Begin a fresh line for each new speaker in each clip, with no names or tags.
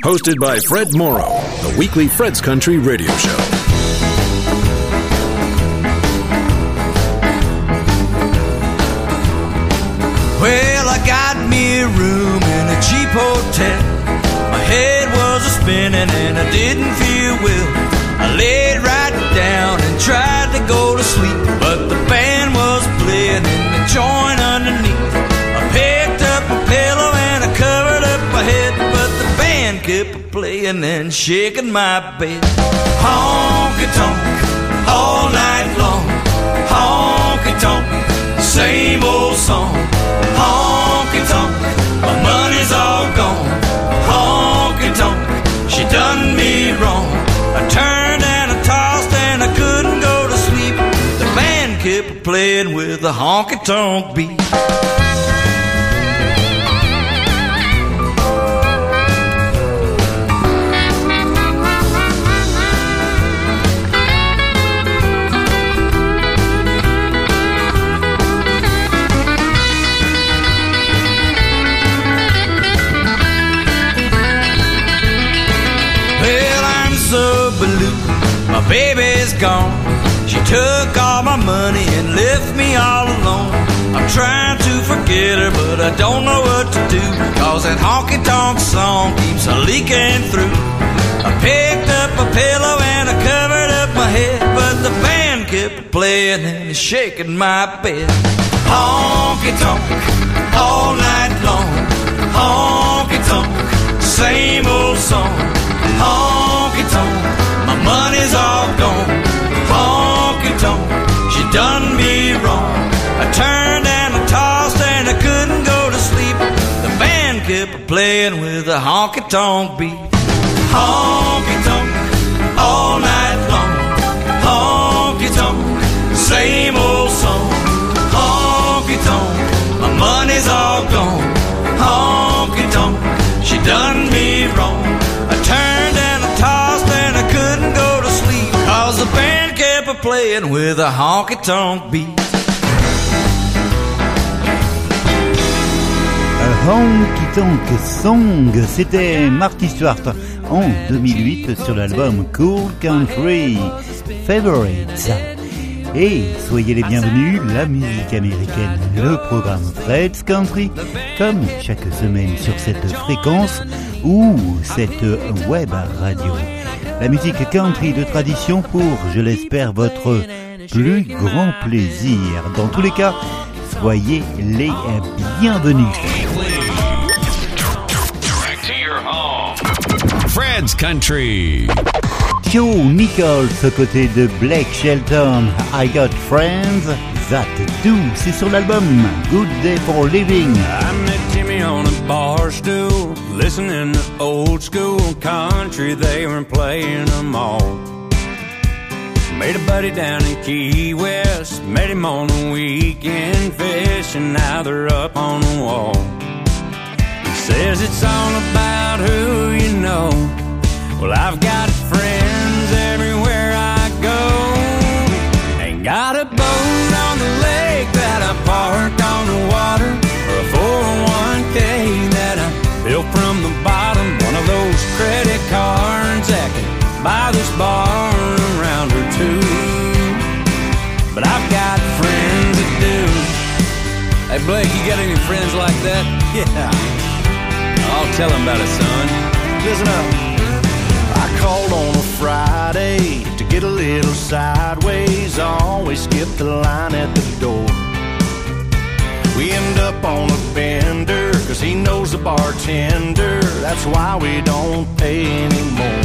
Hosted by Fred Morrow, the weekly Fred's Country radio show.
Well, I got me a room in a cheap hotel. My head was a spinning and I didn't feel well. I laid right down and tried to go to sleep, kept playing and shaking my bed. Honky tonk all night long. Honky tonk, same old song. Honky tonk, my money's all gone. Honky tonk, she done me wrong. I turned and I tossed and I couldn't go to sleep. The band kept playing with a honky tonk beat. Took all my money and left me all alone. I'm trying to forget her, but I don't know what to do. Cause that honky tonk song keeps a leaking through. I picked up a pillow and I covered up my head, but the band kept playing and shaking my bed. Honky tonk, all night long. Honky tonk, same old song. Honky tonk, my money's all kept playing with a honky tonk beat. Honky tonk, all night long. Honky tonk, same old song. Honky tonk, my money's all gone. Honky tonk, she done me wrong. I turned and I tossed and I couldn't go to sleep. Cause the band kept a playing with a honky tonk beat.
Honky Tonk Song, c'était Marty Stewart en 2008 sur l'album Cool Country Favorites. Et soyez les bienvenus, la musique américaine, le programme Fred's Country, comme chaque semaine sur cette fréquence ou cette web radio. La musique country de tradition pour, je l'espère, votre plus grand plaisir. Dans tous les cas, soyez les bienvenus.
Fred's Country.
Joe Nichols aux côtés de Blake Shelton, I Got Friends That Do, c'est sur l'album Good Day for Living.
I met Jimmy on a bar stool, listening to old school country. They were playing them all. Made a buddy down in Key West, met him on the weekend fishing. Now they're up on the wall. He says it's all about who you know. Well, I've got friends everywhere I go. Ain't got a boat on the lake that I park on the water, or a 401k that I built from the bottom. One of those credit cards that can buy this bar around or two. But I've got friends that do. Hey Blake, you got any friends like that? Yeah. I'll tell them about it, son. Listen up.
Called on a Friday to get a little sideways. I always skip the line at the door. We end up on a bender, cause he knows the bartender. That's why we don't pay anymore.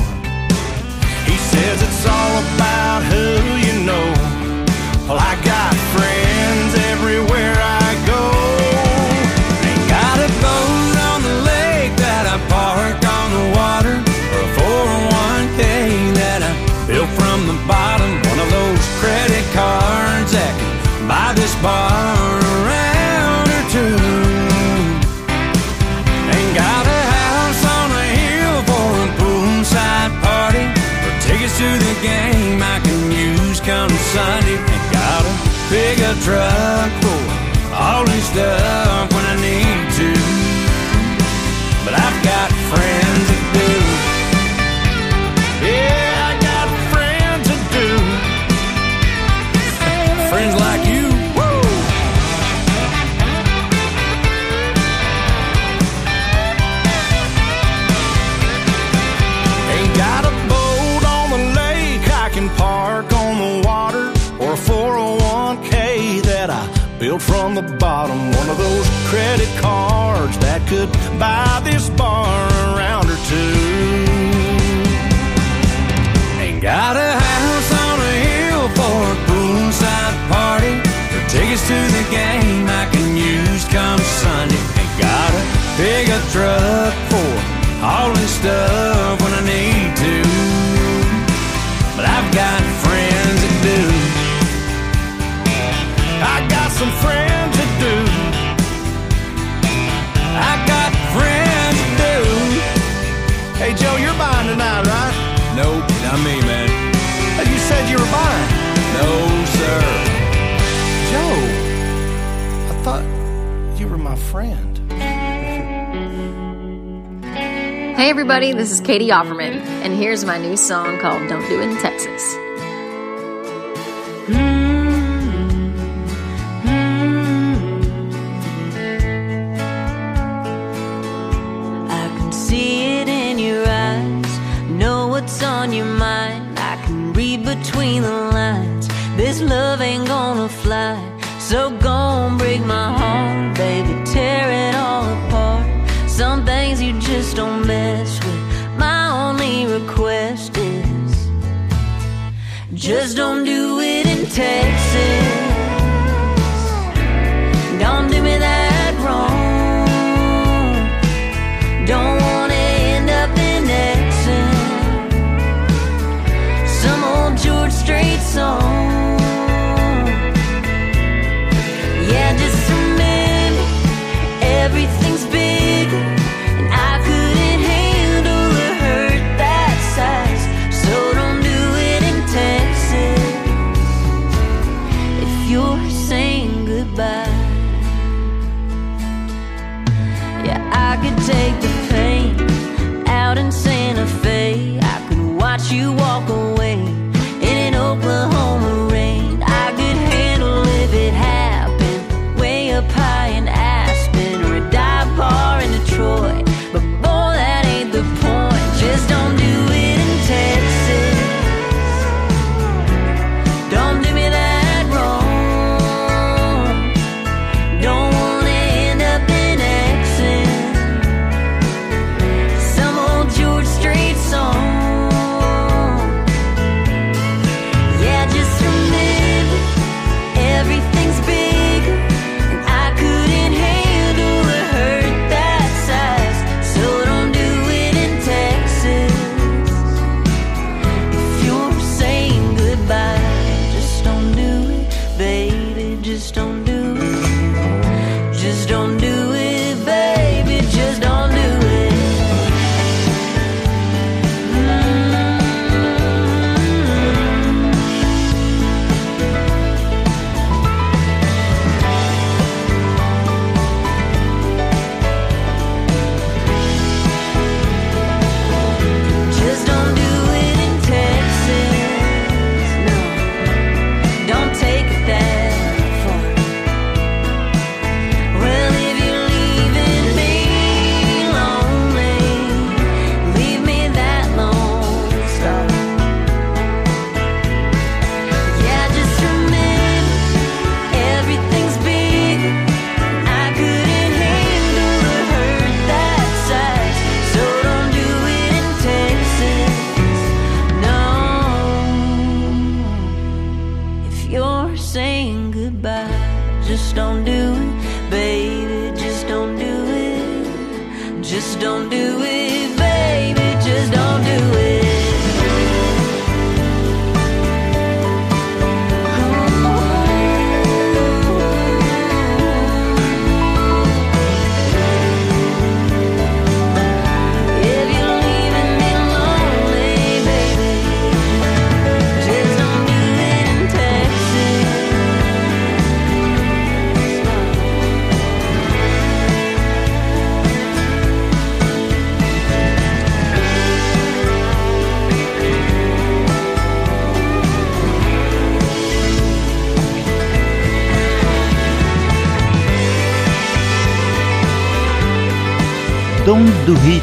He says it's all about who you know. Well, I got friends everywhere I go. Ain't got a boat on the lake that I park on the water, bottom. One of those credit cards that can buy this bar around or two. Ain't got a house on a hill for a poolside party, or tickets to the game I can use come Sunday. Ain't got a pickup truck for all this stuff when I need to. But I've got friends
bottom. One of those credit cards that could buy this bar a round or two.
Ain't got a house on a hill for a poolside party. For tickets to the game I can use come Sunday. Ain't got a pickup truck for hauling stuff when I need to. But I've got
you were buying?
No, sir.
Joe, I thought you were my friend.
hey, everybody, this is Catie Offerman, and here's my new song called Don't Do It in Texas.
So don't break my heart, baby, tear it all apart. Some things you just don't mess with. My only request is just don't do it in Texas.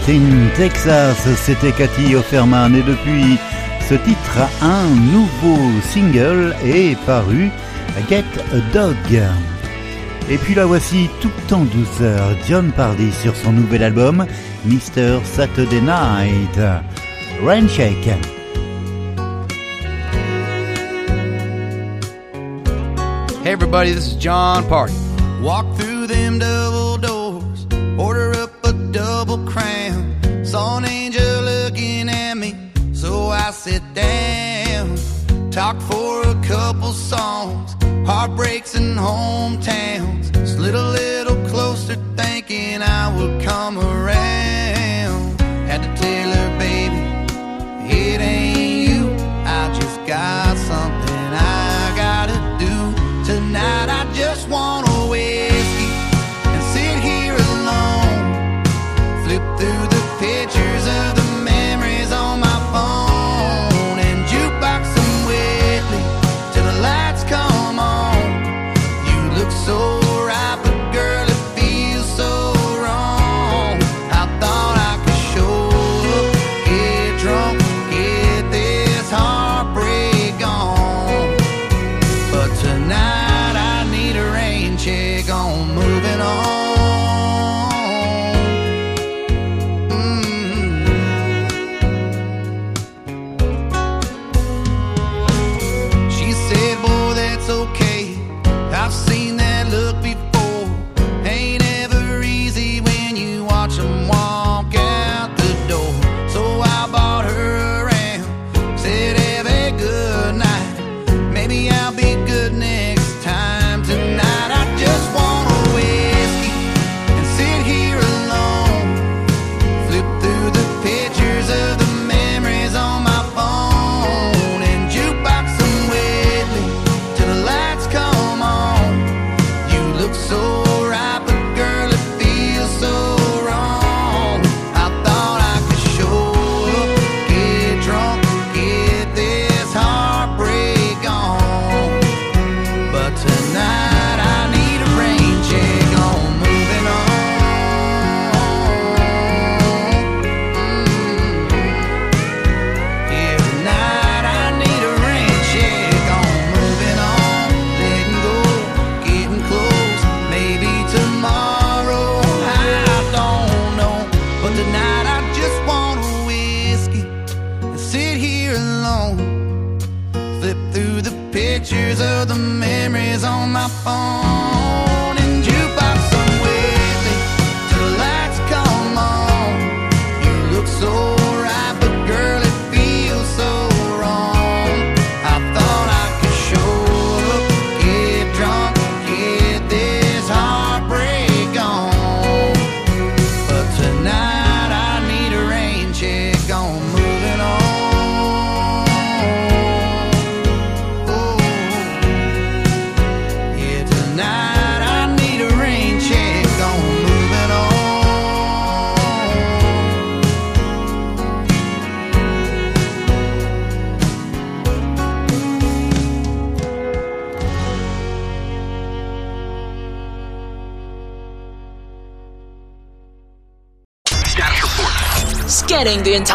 in Texas,
c'était Cathy Offerman et depuis ce titre, un nouveau single est paru, Get a Dog. Et puis là voici tout en douceur John Pardy sur son nouvel album Mr. Saturday Night, Rain Shake.
Hey everybody, this is John Pardy.
Walk through them Talked for a couple songs, heartbreaks and hometowns. Slid a little closer, thinking I would come around. Had to tailor time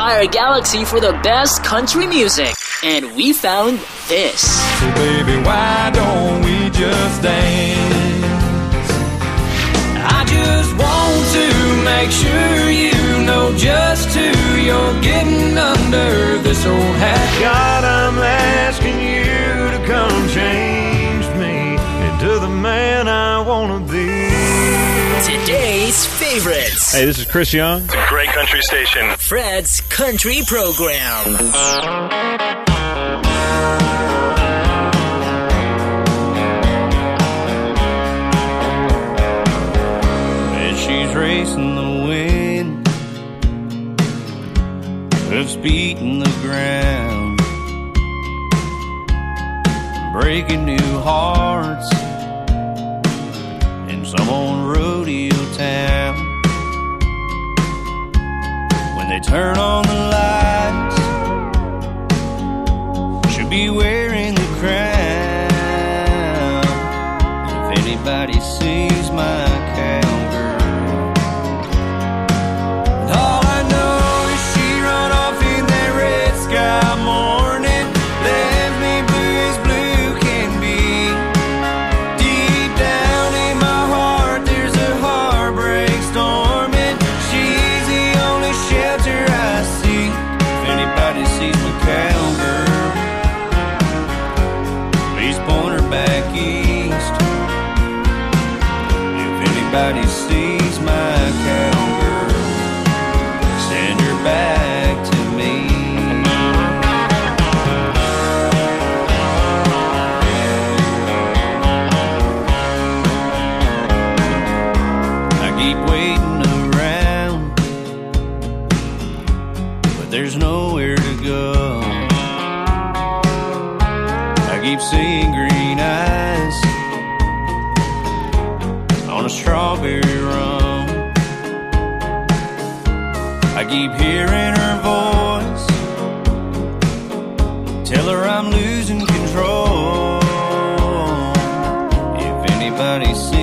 entire galaxy for the best country music. And we found this.
So baby, why don't we just dance? I just want to make sure you know just who you're getting under this old hat.
God, I'm
laughing. favorites.
Hey, this is Chris Young.
It's a great country station.
Fred's Country Program.
And she's racing the wind that's beating the ground, breaking new hearts in some old rodeo town. turn on the lights. Should be where I keep hearing her voice tell her I'm losing control. If anybody sees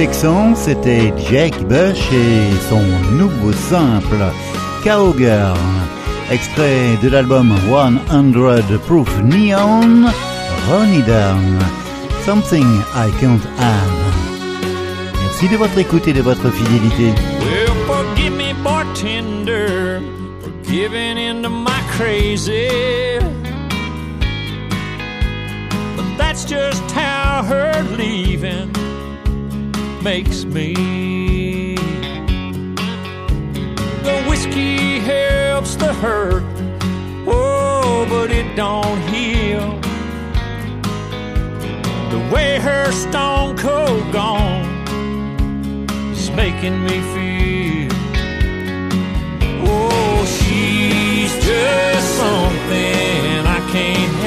texan, c'était Jack Bush et son nouveau simple Cowgirl, extrait de l'album 100 Proof Neon, Run It Down, Something I Can't Have. Merci de votre écoute et de votre fidélité.
Well, forgive me, bartender, for giving into my crazy. But that's just how her leaving makes me. The whiskey helps the hurt, oh, but it don't heal. The way her stone cold gone is making me feel. Oh, she's just something I can't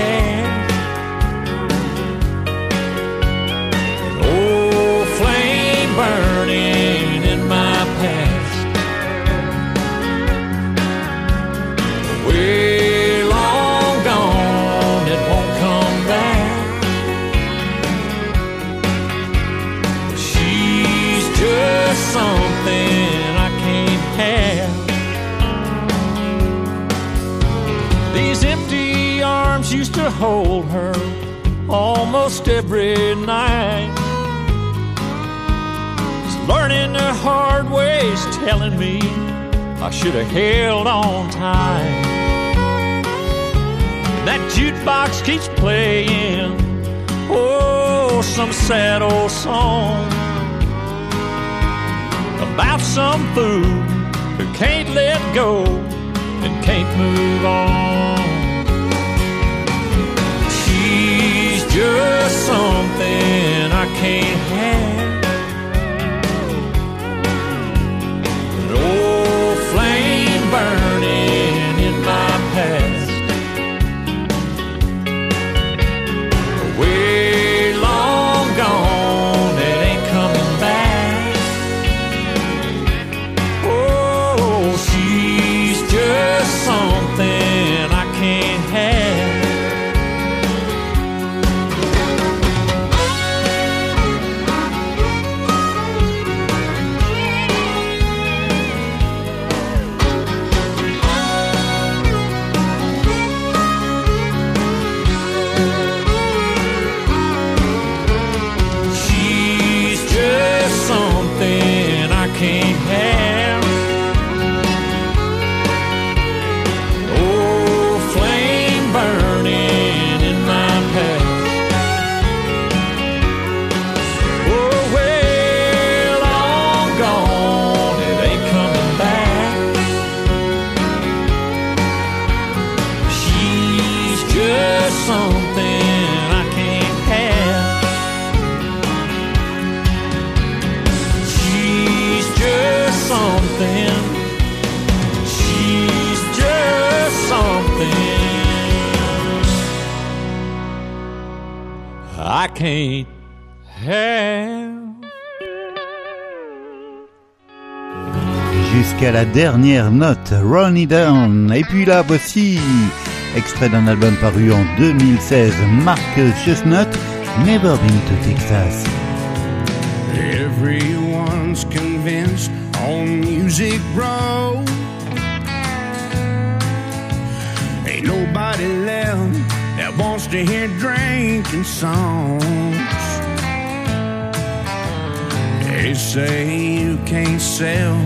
to hold her almost every night. Just learning the hard ways, telling me I should have held on tight. That jukebox keeps playing, oh, some sad old song about some fool who can't let go and can't move on. Just something I can't have.
Dernière note, Run It Down. Et puis là, voici, extrait d'un album paru en 2016, Mark Chestnut, Never Been to Texas.
Everyone's convinced on Music Row. Ain't nobody left that wants to hear drinking songs. They say you can't sell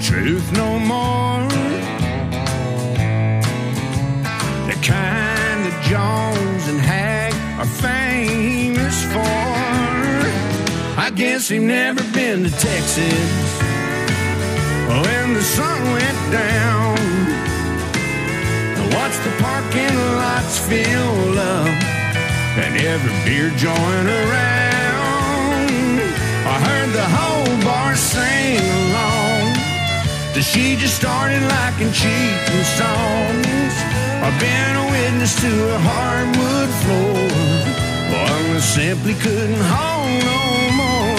truth no more. The kind that Jones and Hag are famous for. I guess he never been to Texas when the sun went down. Watched the parking lots fill up and every beer joint around. I heard the whole bar sing. That she just started liking cheating songs. I've been a witness to a hardwood floor. One that simply couldn't hold no more.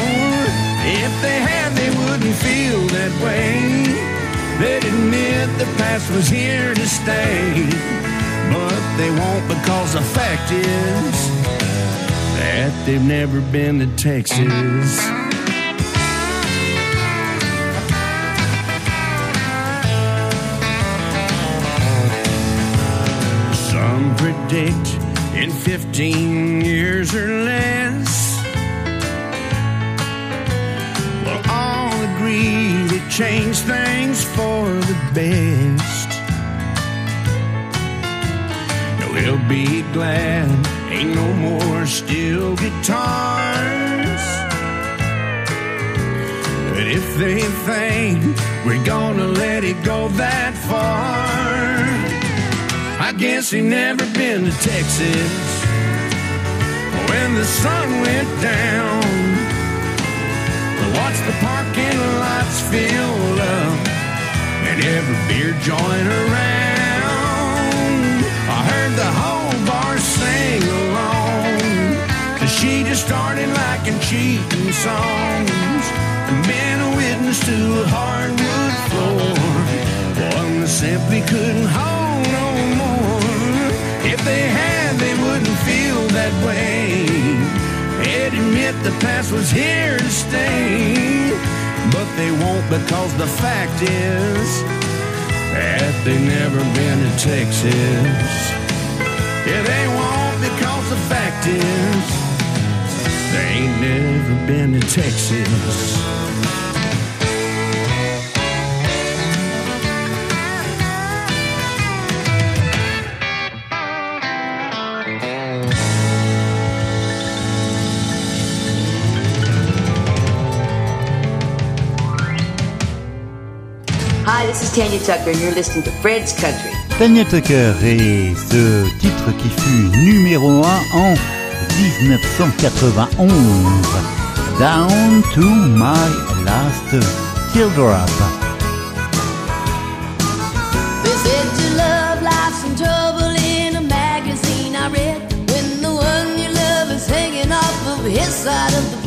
If they had, they wouldn't feel that way. They'd admit the past was here to stay. But they won't because the fact is that they've never been to Texas. In 15 years or less. We'll all agree to change things for the best. And We'll be glad ain't no more steel guitars. But if they think we're gonna let it go that far, guess he never been to Texas when the sun went down. Watch the parking lots fill up and every beer joint around. I heard the whole bar sing along. Cause she just started liking cheating songs and been a witness to a hardwood floor. One simply couldn't hold no more. If they had, they wouldn't feel that way. They'd admit the past was here to stay. But they won't because the fact is that they've never been to Texas. Yeah, they won't because the fact is they ain't never been to Texas.
Is Tanya Tucker, and you're listening to Fred's Country.
Tanya Tucker et ce titre qui fut numéro 1 en 1991. Down to my last teardrop.
They said your love life's in trouble in a magazine I read when the one you love is hanging off of his side of the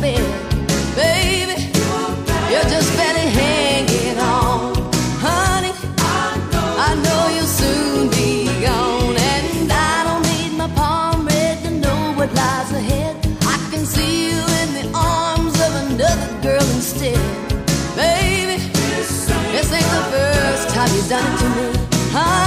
done to me, honey.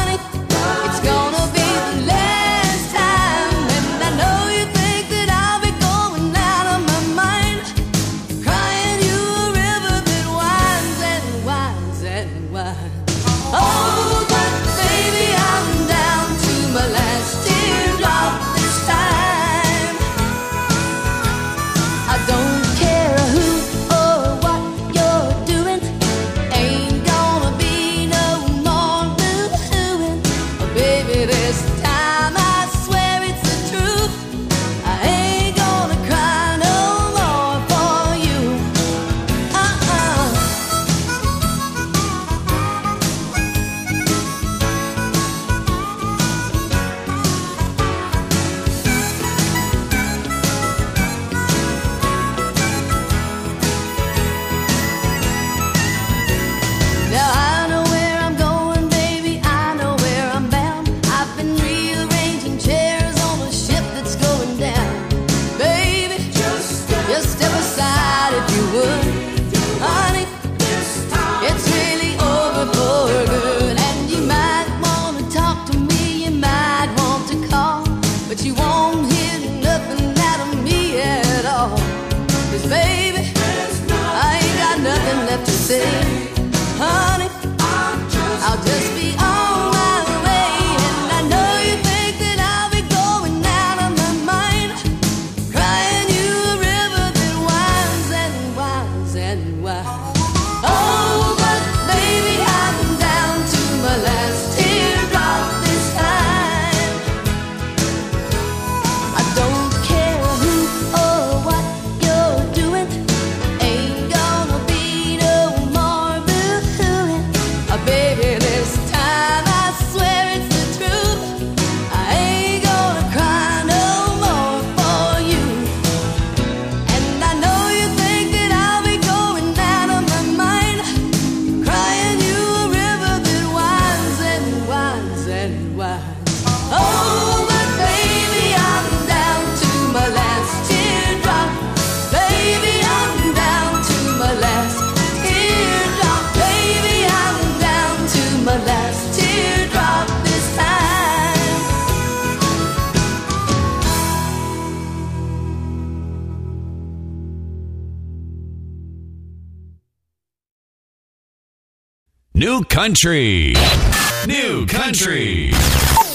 New country.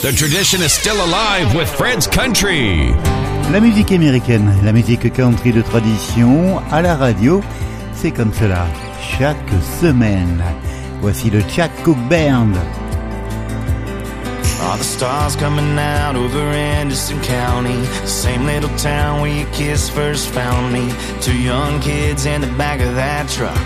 The tradition is still alive with Fred's Country.
La musique américaine, la musique country de tradition à la radio, c'est comme cela chaque semaine. Voici le Chuck Band.
Are the stars coming out over Anderson County? The same little town where your kiss first found me. Two young kids in the back of that truck.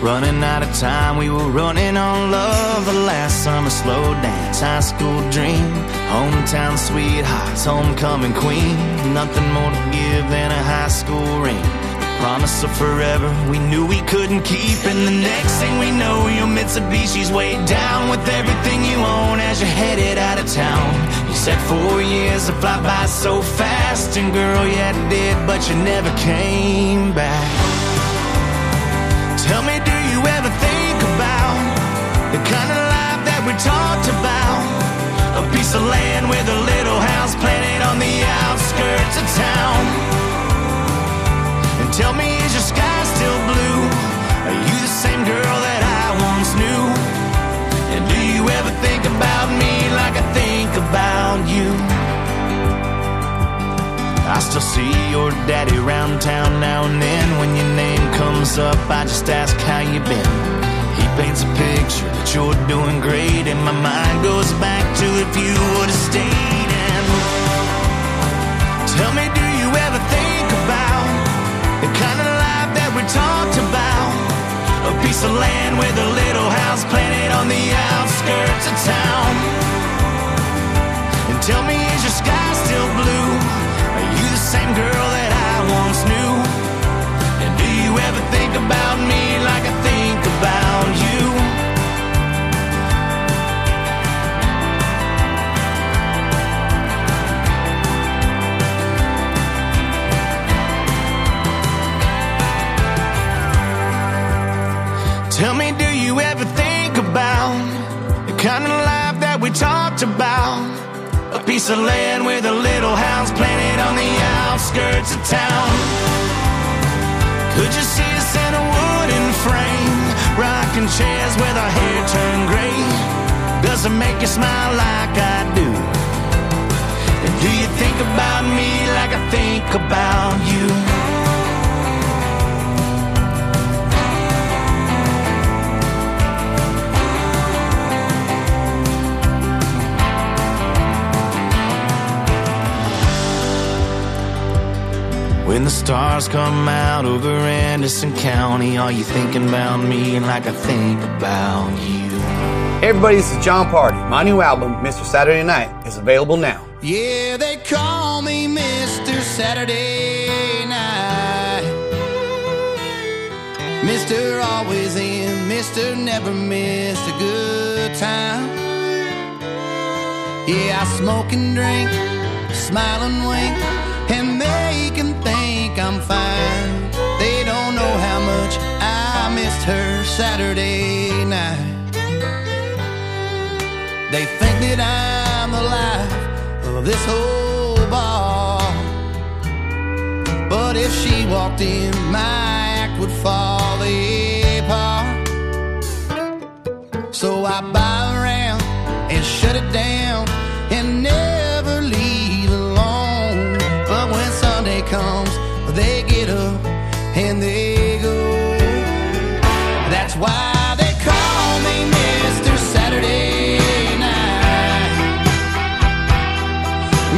Running out of time, we were running on love. The last summer slow dance, high school dream. Hometown sweethearts, homecoming queen. Nothing more to give than a high school ring. Promise of forever, we knew we couldn't keep. And the next thing we know, your Mitsubishi's way down with everything you own as you're headed out of town. You said four years to fly by so fast, and girl, yeah, it did, but you never came back. Tell me, do you ever think about the kind of life that we talked about? A piece of land with a little house planted on the outskirts of town. Tell me, is your sky still blue? Are you the same girl that I once knew? And do you ever think about me like I think about you? I still see your daddy around town now and then. When your name comes up, I just ask how you been. He paints a picture that you're doing great, and my mind goes back to if you would have stayed. Talked about? A piece of land with a little house planted on the outskirts of town. And tell me, is your sky still blue? Are you the same girl kind life that we talked about? A piece of land with a little house planted on the outskirts of town. Could you see us in a wooden frame, rocking chairs with our hair turned gray? Does it make you smile like I do? And do you think about me like I think about you? When the stars come out over Anderson County, are you thinking about me like I think about you?
Hey everybody, this is Jon Pardi. My new album, Mr. Saturday Night, is available now.
Yeah, they call me Mr. Saturday Night. Mr. Always in, Mr. Never missed a good time. Yeah, I smoke and drink, smile and wink, and they can think I'm fine. They don't know how much I missed her Saturday night. They think that I'm the life of this whole bar. But if she walked in, my act would fall apart. So I bow around and shut it down. That's why they call me Mr. Saturday Night.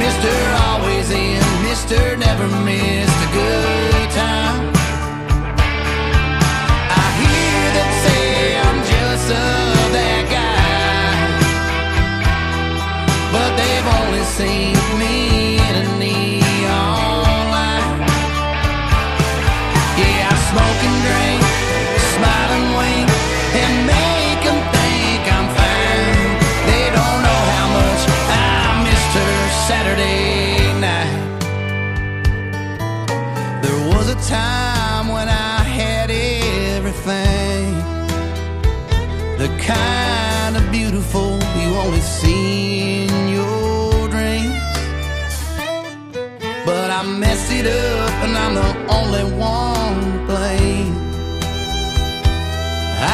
Mr. Always in, Mr. Never missed only see in your dreams. But I messed it up and I'm the only one to blame.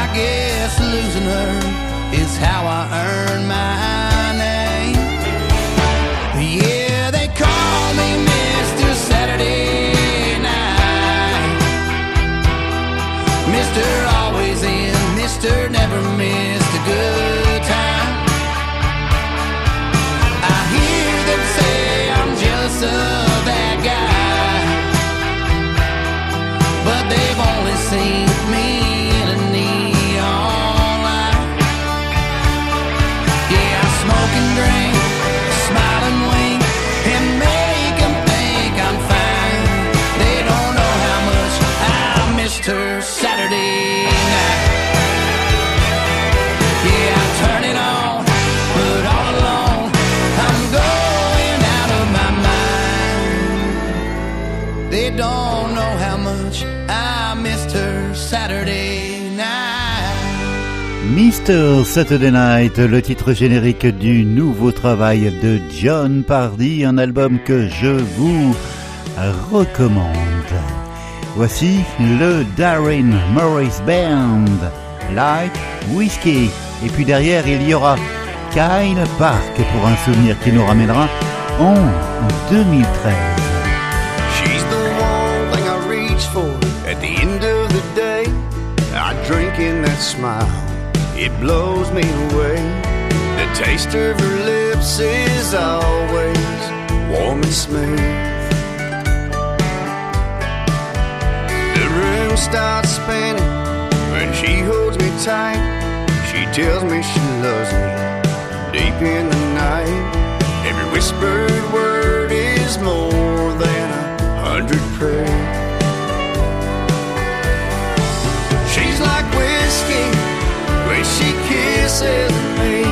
I guess losing her is how I earn my Saturday Night,
le titre générique du nouveau travail de John Pardy, un album que je vous recommande. Voici le Darren Morris Band, Like Whiskey. Et puis derrière, il y aura Kyle Park pour un souvenir qui nous ramènera en 2013.
She's the one thing I reach for at the end of the day. I drink in that smile, it blows me away. The taste of her lips is always warm and smooth. The room starts spinning when she holds me tight. She tells me she loves me deep in the night. Every whispered word is more than a hundred prayers. Kisses me.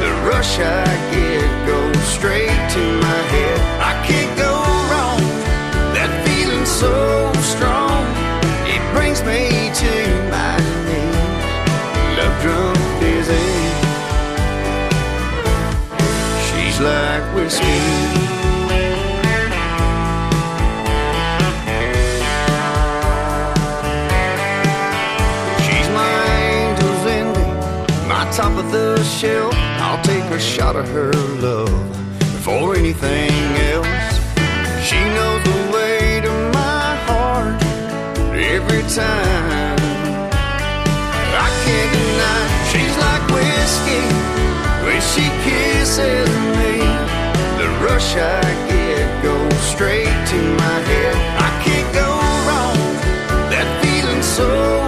The rush I get goes straight to my head. I can't go wrong. That feeling so strong, it brings me to my knees. Love drunk dizzy. She's like whiskey. Shelf. I'll take a shot of her love before anything else. She knows the way to my heart every time. I can't deny she's like whiskey when she kisses me. The rush I get goes straight to my head. I can't go wrong. That feeling so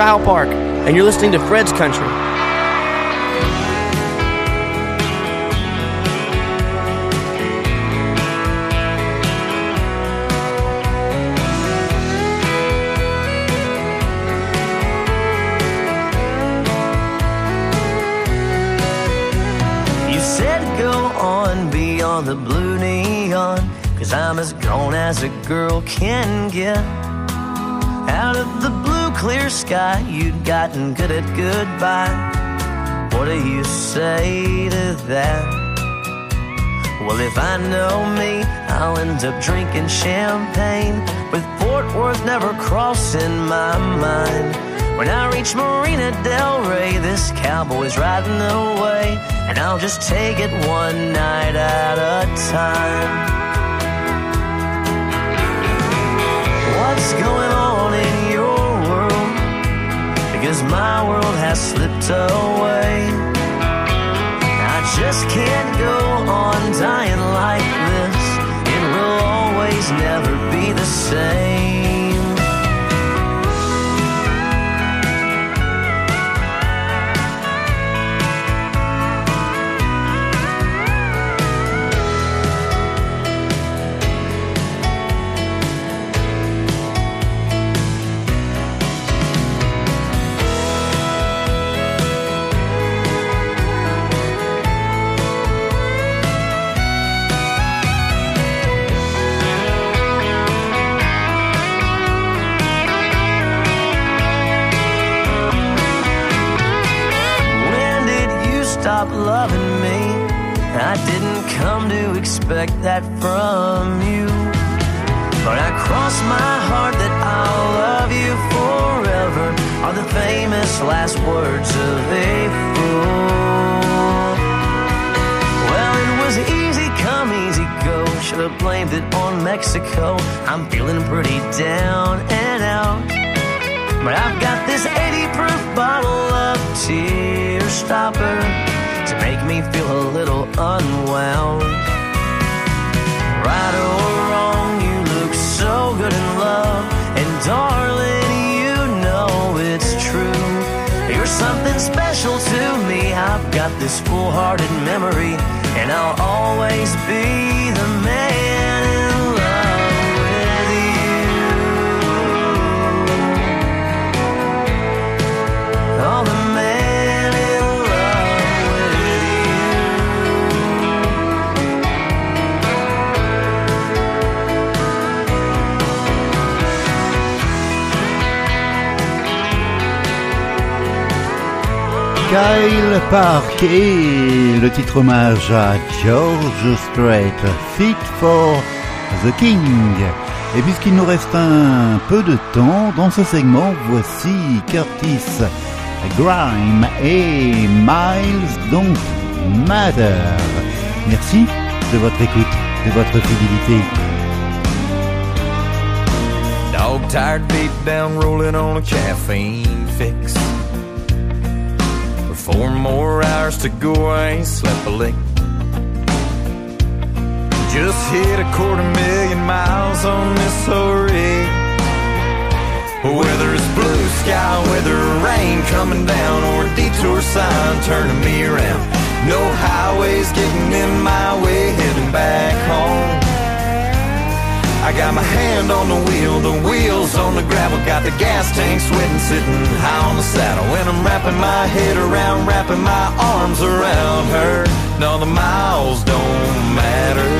Kyle Park, and you're listening to Fred's Country.
You said go on beyond the blue neon. Cause I'm as grown as a girl can get. Out of the clear sky, you'd gotten good at goodbye. What do you say to that? Well, if I know me, I'll end up drinking champagne with Fort Worth never crossing my mind. When I reach Marina Del Rey, this cowboy's riding away, and I'll just take it one night at a time. What's going on away. I just can't go on dying like this. It will always never be the same. Stop loving me? I didn't come to expect that from you. But I cross my heart that I'll love you forever. Are the famous last words of a fool. Well, it was easy come, easy go. Should have blamed it on Mexico. I'm feeling pretty down and out. But I've got this 80 proof bottle of tear stopper to make me feel a little unwound. Right or wrong, you look so good in love. And darling, you know it's true. You're something special to me. I've got this full hearted memory, and I'll always be the man
Park et le titre hommage à George Strait, Fit for the King. Et puisqu'il nous reste un peu de temps dans ce segment, voici Curtis Grime et Miles Don't Matter. Merci de votre écoute, de votre fidélité.
Four more hours to go, I ain't slept a lick. Just hit a quarter million miles on this old rig. Whether it's blue sky, whether rain coming down, or a detour sign turning me around. No highways getting in my way, heading back home. I got my hand on the wheel, the wheels on the gravel, got the gas tank sweating, sitting high on the saddle. When I'm wrapping my head around, wrapping my arms around her, no, the miles don't matter.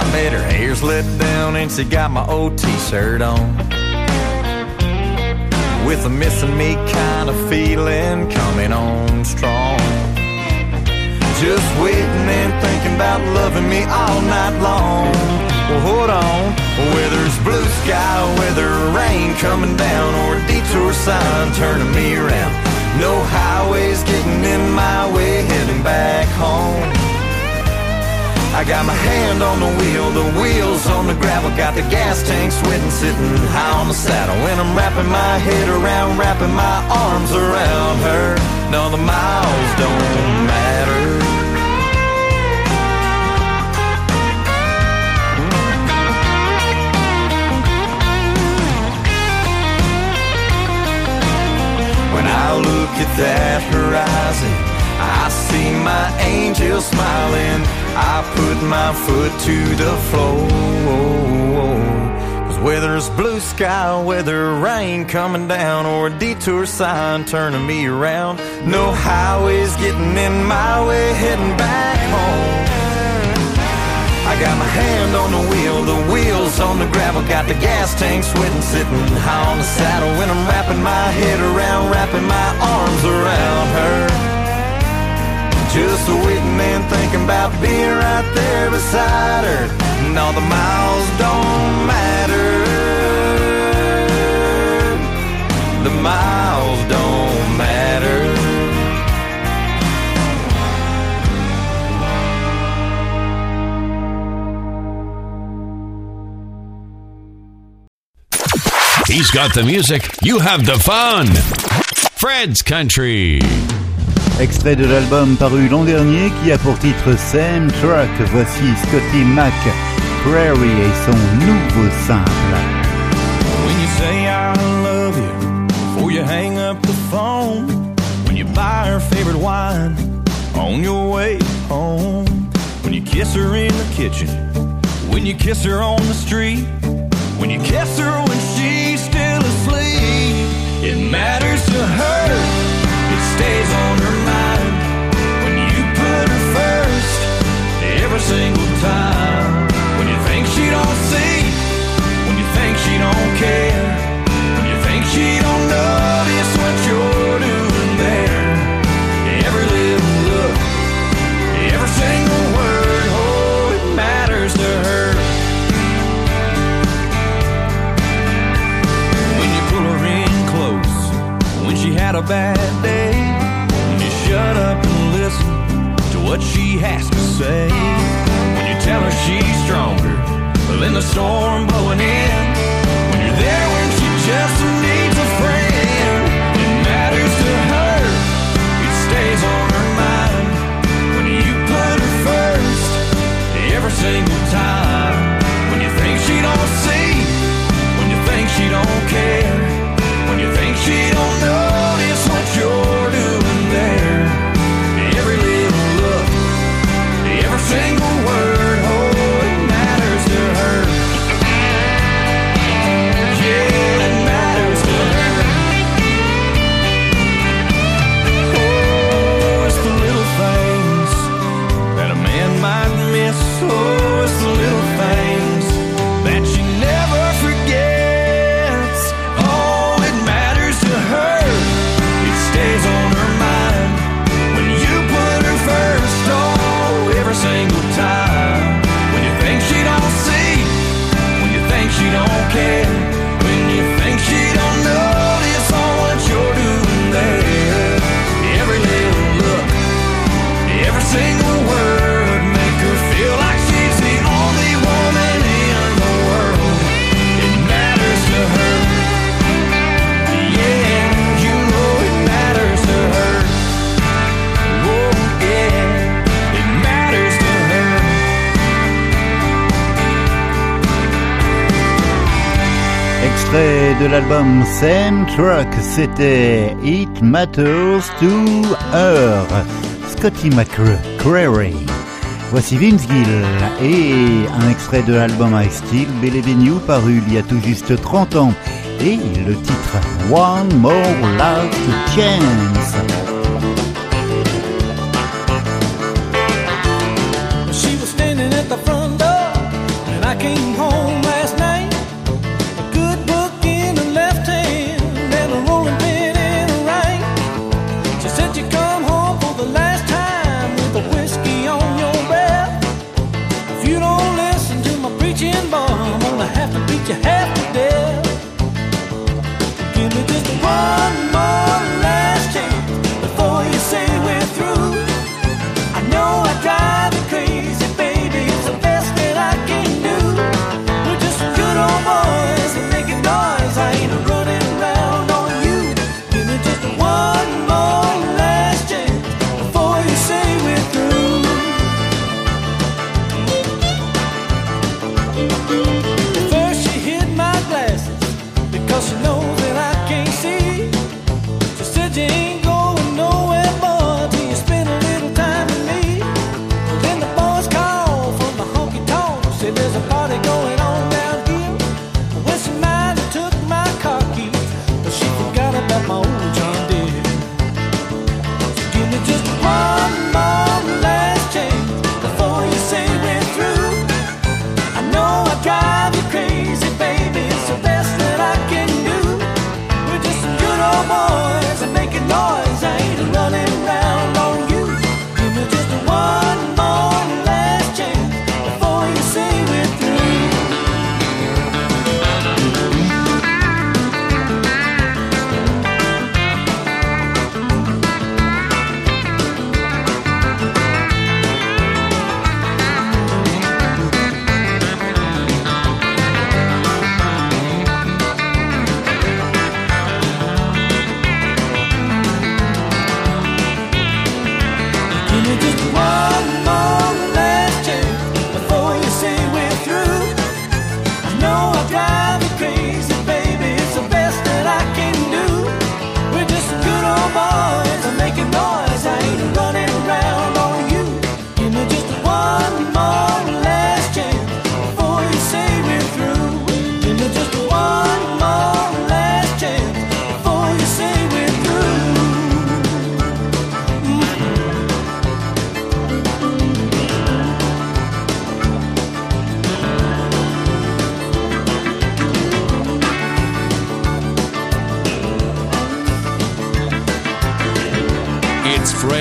I bet her hair's let down and she got my old t-shirt on. With a missing me kind of feeling coming on strong. Just waiting and thinking about loving me all night long. Well, hold on. Whether it's blue sky, whether rain coming down, or a detour sign turning me around. No highways getting in my way, heading back home. I got my hand on the wheel, the wheels on the gravel, got the gas tank sweating, sitting high on the saddle. When I'm wrapping my head around, wrapping my arms around her. No, the miles don't matter. At that horizon, I see my angel smiling. I put my foot to the floor. Cause whether it's blue sky, whether rain coming down, or a detour sign turning me around, no highway's getting in my way heading back home. I got my hand on the wheel, the wheels on the gravel, got the gas tank sweating, sitting high on the saddle when I'm wrapping my head around, wrapping my arms around her. Just waiting and thinking about being right there beside her, and all the miles don't matter. The miles don't
He's got the music, you have the fun. Fred's Country.
Extrait de l'album paru l'an dernier qui a pour titre Same Truck. Voici Scotty Mac, Prairie et son nouveau simple.
When you say I love you before you hang up the phone, when you buy her favorite wine on your way home, when you kiss her in the kitchen, when you kiss her on the street, when you kiss her when she's still asleep, it matters to her. It stays on her mind when you put her first every single time. When you think she don't see, when you think she don't care, when you think she don't notice a bad day, when you shut up and listen to what she has to say, when you tell her she's stronger than the storm blowing in, when you're there when she just needs a friend, it matters to her, it stays on her mind when you put her first. Every single time. When you think she don't see, when you think she don't care, when you think she don't notice
de l'album Same Truck, c'était It Matters to Her. Scotty McCreary. Voici Vince Gill et un extrait de l'album I Still Believe in paru il y a tout juste 30 ans et le titre One More Last Chance.
She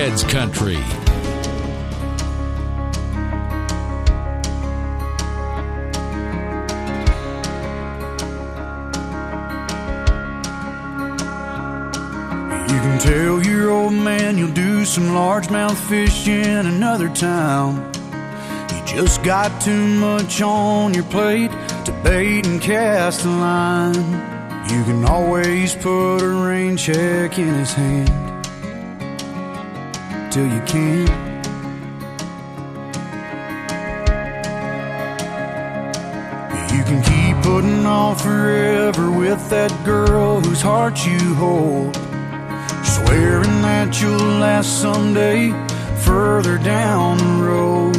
Country.
You can tell your old man you'll do some largemouth fish in another town. You just got too much on your plate to bait and cast a line. You can always put a rain check in his hand till you can't. You can keep putting off forever with that girl whose heart you hold. Swearing that you'll last someday further down the road.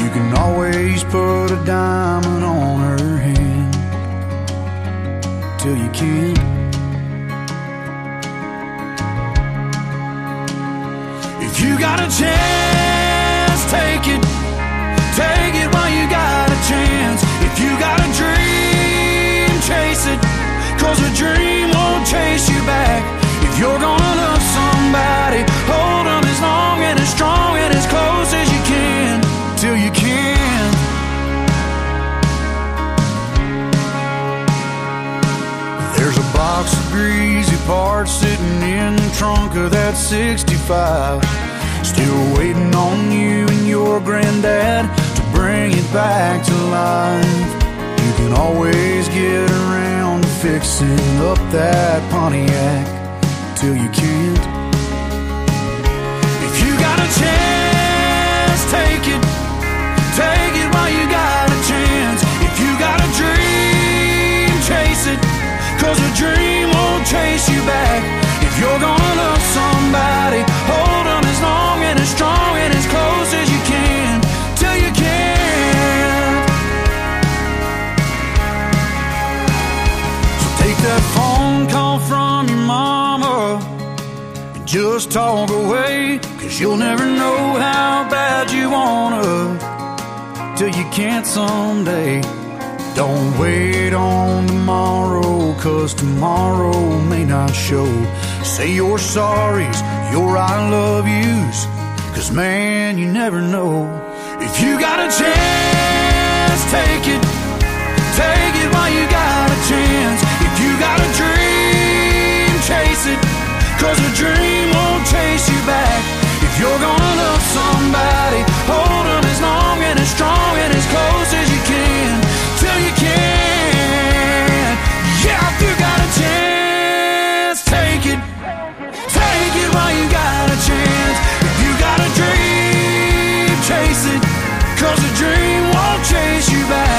You can always put a diamond on her hand till you can't. Got a chance, take it. Take it while you got a chance. If you got a dream, chase it. Cause a dream won't chase you back. If you're gonna love somebody, hold them as long and as strong and as close as you can. Till you can. There's a box of greasy parts sitting in the trunk of that 65. Still waiting on you and your granddad to bring it back to life. You can always get around to fixing up that Pontiac till you can't. If you got a chance, take it. Take it while you got a chance. If you got a dream, chase it. Cause a dream won't chase you back. If you're gonna love somebody, hold on as long just talk away. Cause you'll never know how bad you wanna till you can't someday. Don't wait on tomorrow, cause tomorrow may not show. Say your sorries, your I love yous, cause man, you never know. If you got a chance, take it. Take it while you got a chance. If you got a dream. Cause a dream won't chase you back. If you're gonna love somebody, hold them as long and as strong and as close as you can. Till you can. Yeah, if you got a chance, take it. Take it while you got a chance. If you got a dream, chase it. Cause a dream won't chase you back.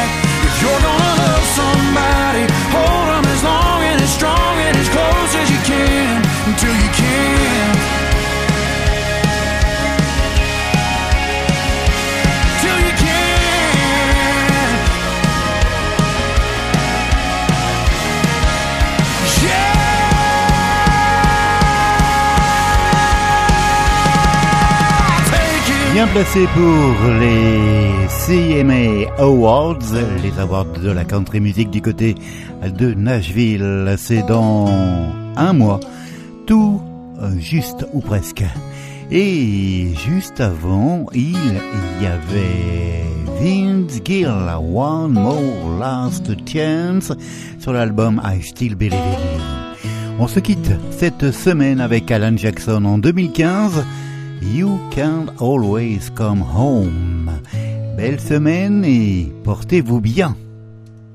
Bien placé pour les CMA Awards, les awards de la country music du côté de Nashville. C'est dans un mois, tout euh, juste ou presque. Et juste avant, il y avait Vince Gill, One More Last Chance, sur l'album I Still Believe. On se quitte cette semaine avec Alan Jackson en 2015. You Can't Always Come Home. Belle semaine et portez-vous bien.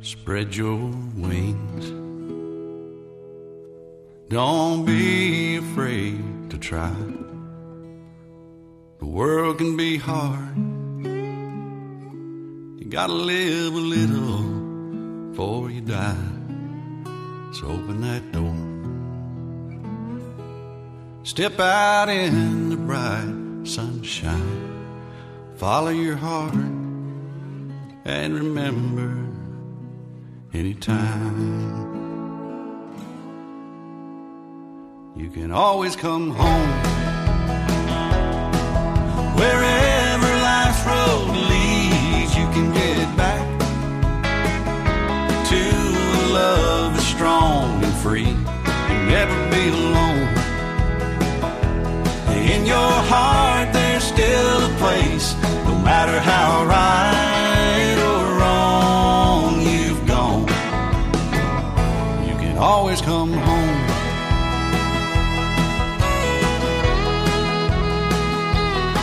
Spread your wings. Don't be afraid to try. The world can be hard. You gotta live a little before you die. So open that door. Step out in the bright sunshine. Follow your heart and remember anytime. You can always come home. Wherever in your heart there's still a place, no matter how right or wrong you've gone. You can always come home.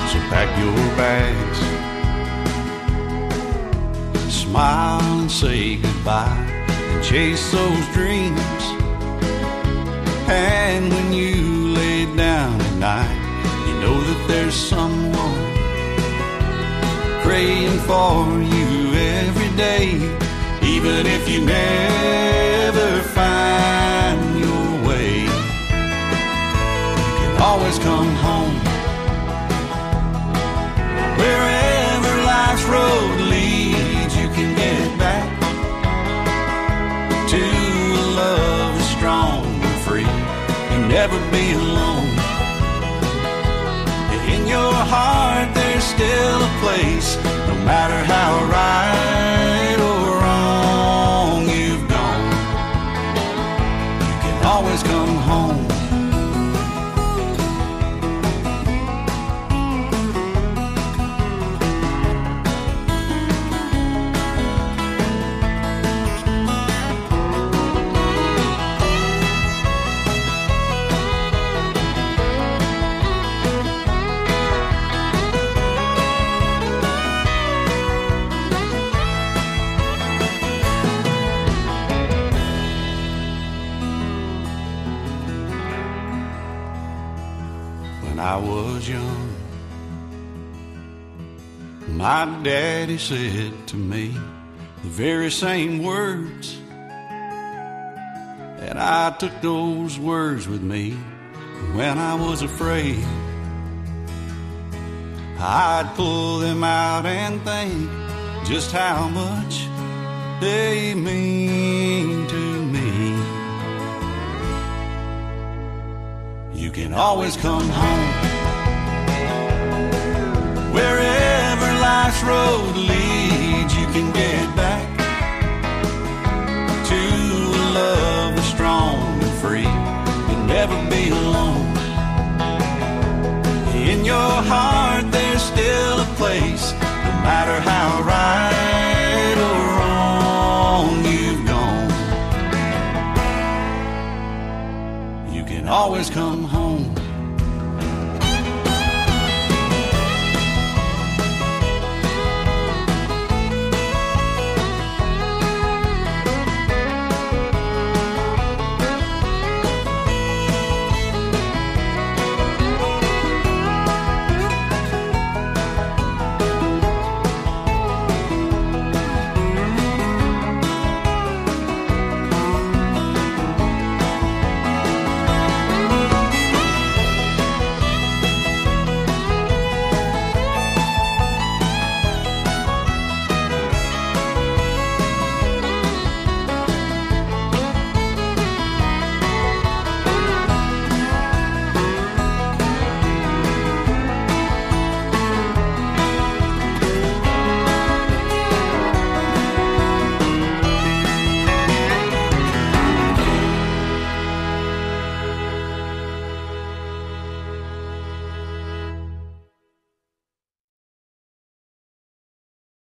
So pack your bags, smile and say goodbye, and chase those dreams. And when you lay down at night, there's someone praying for you every day, even if you never find your way. You can always come home. Wherever life's road leads, you can get back to a love strong and free. You'll never be alone. Heart, there's still a place, no matter how right My daddy said to me the very same words. And I took those words with me when I was afraid. I'd pull them out and think just how much they mean to me. You can always come home. Wherever life's road leads, you can get back to a love that's strong and free. You'll never be alone. In your heart, there's still a place, no matter how right or wrong you've gone. You can always come.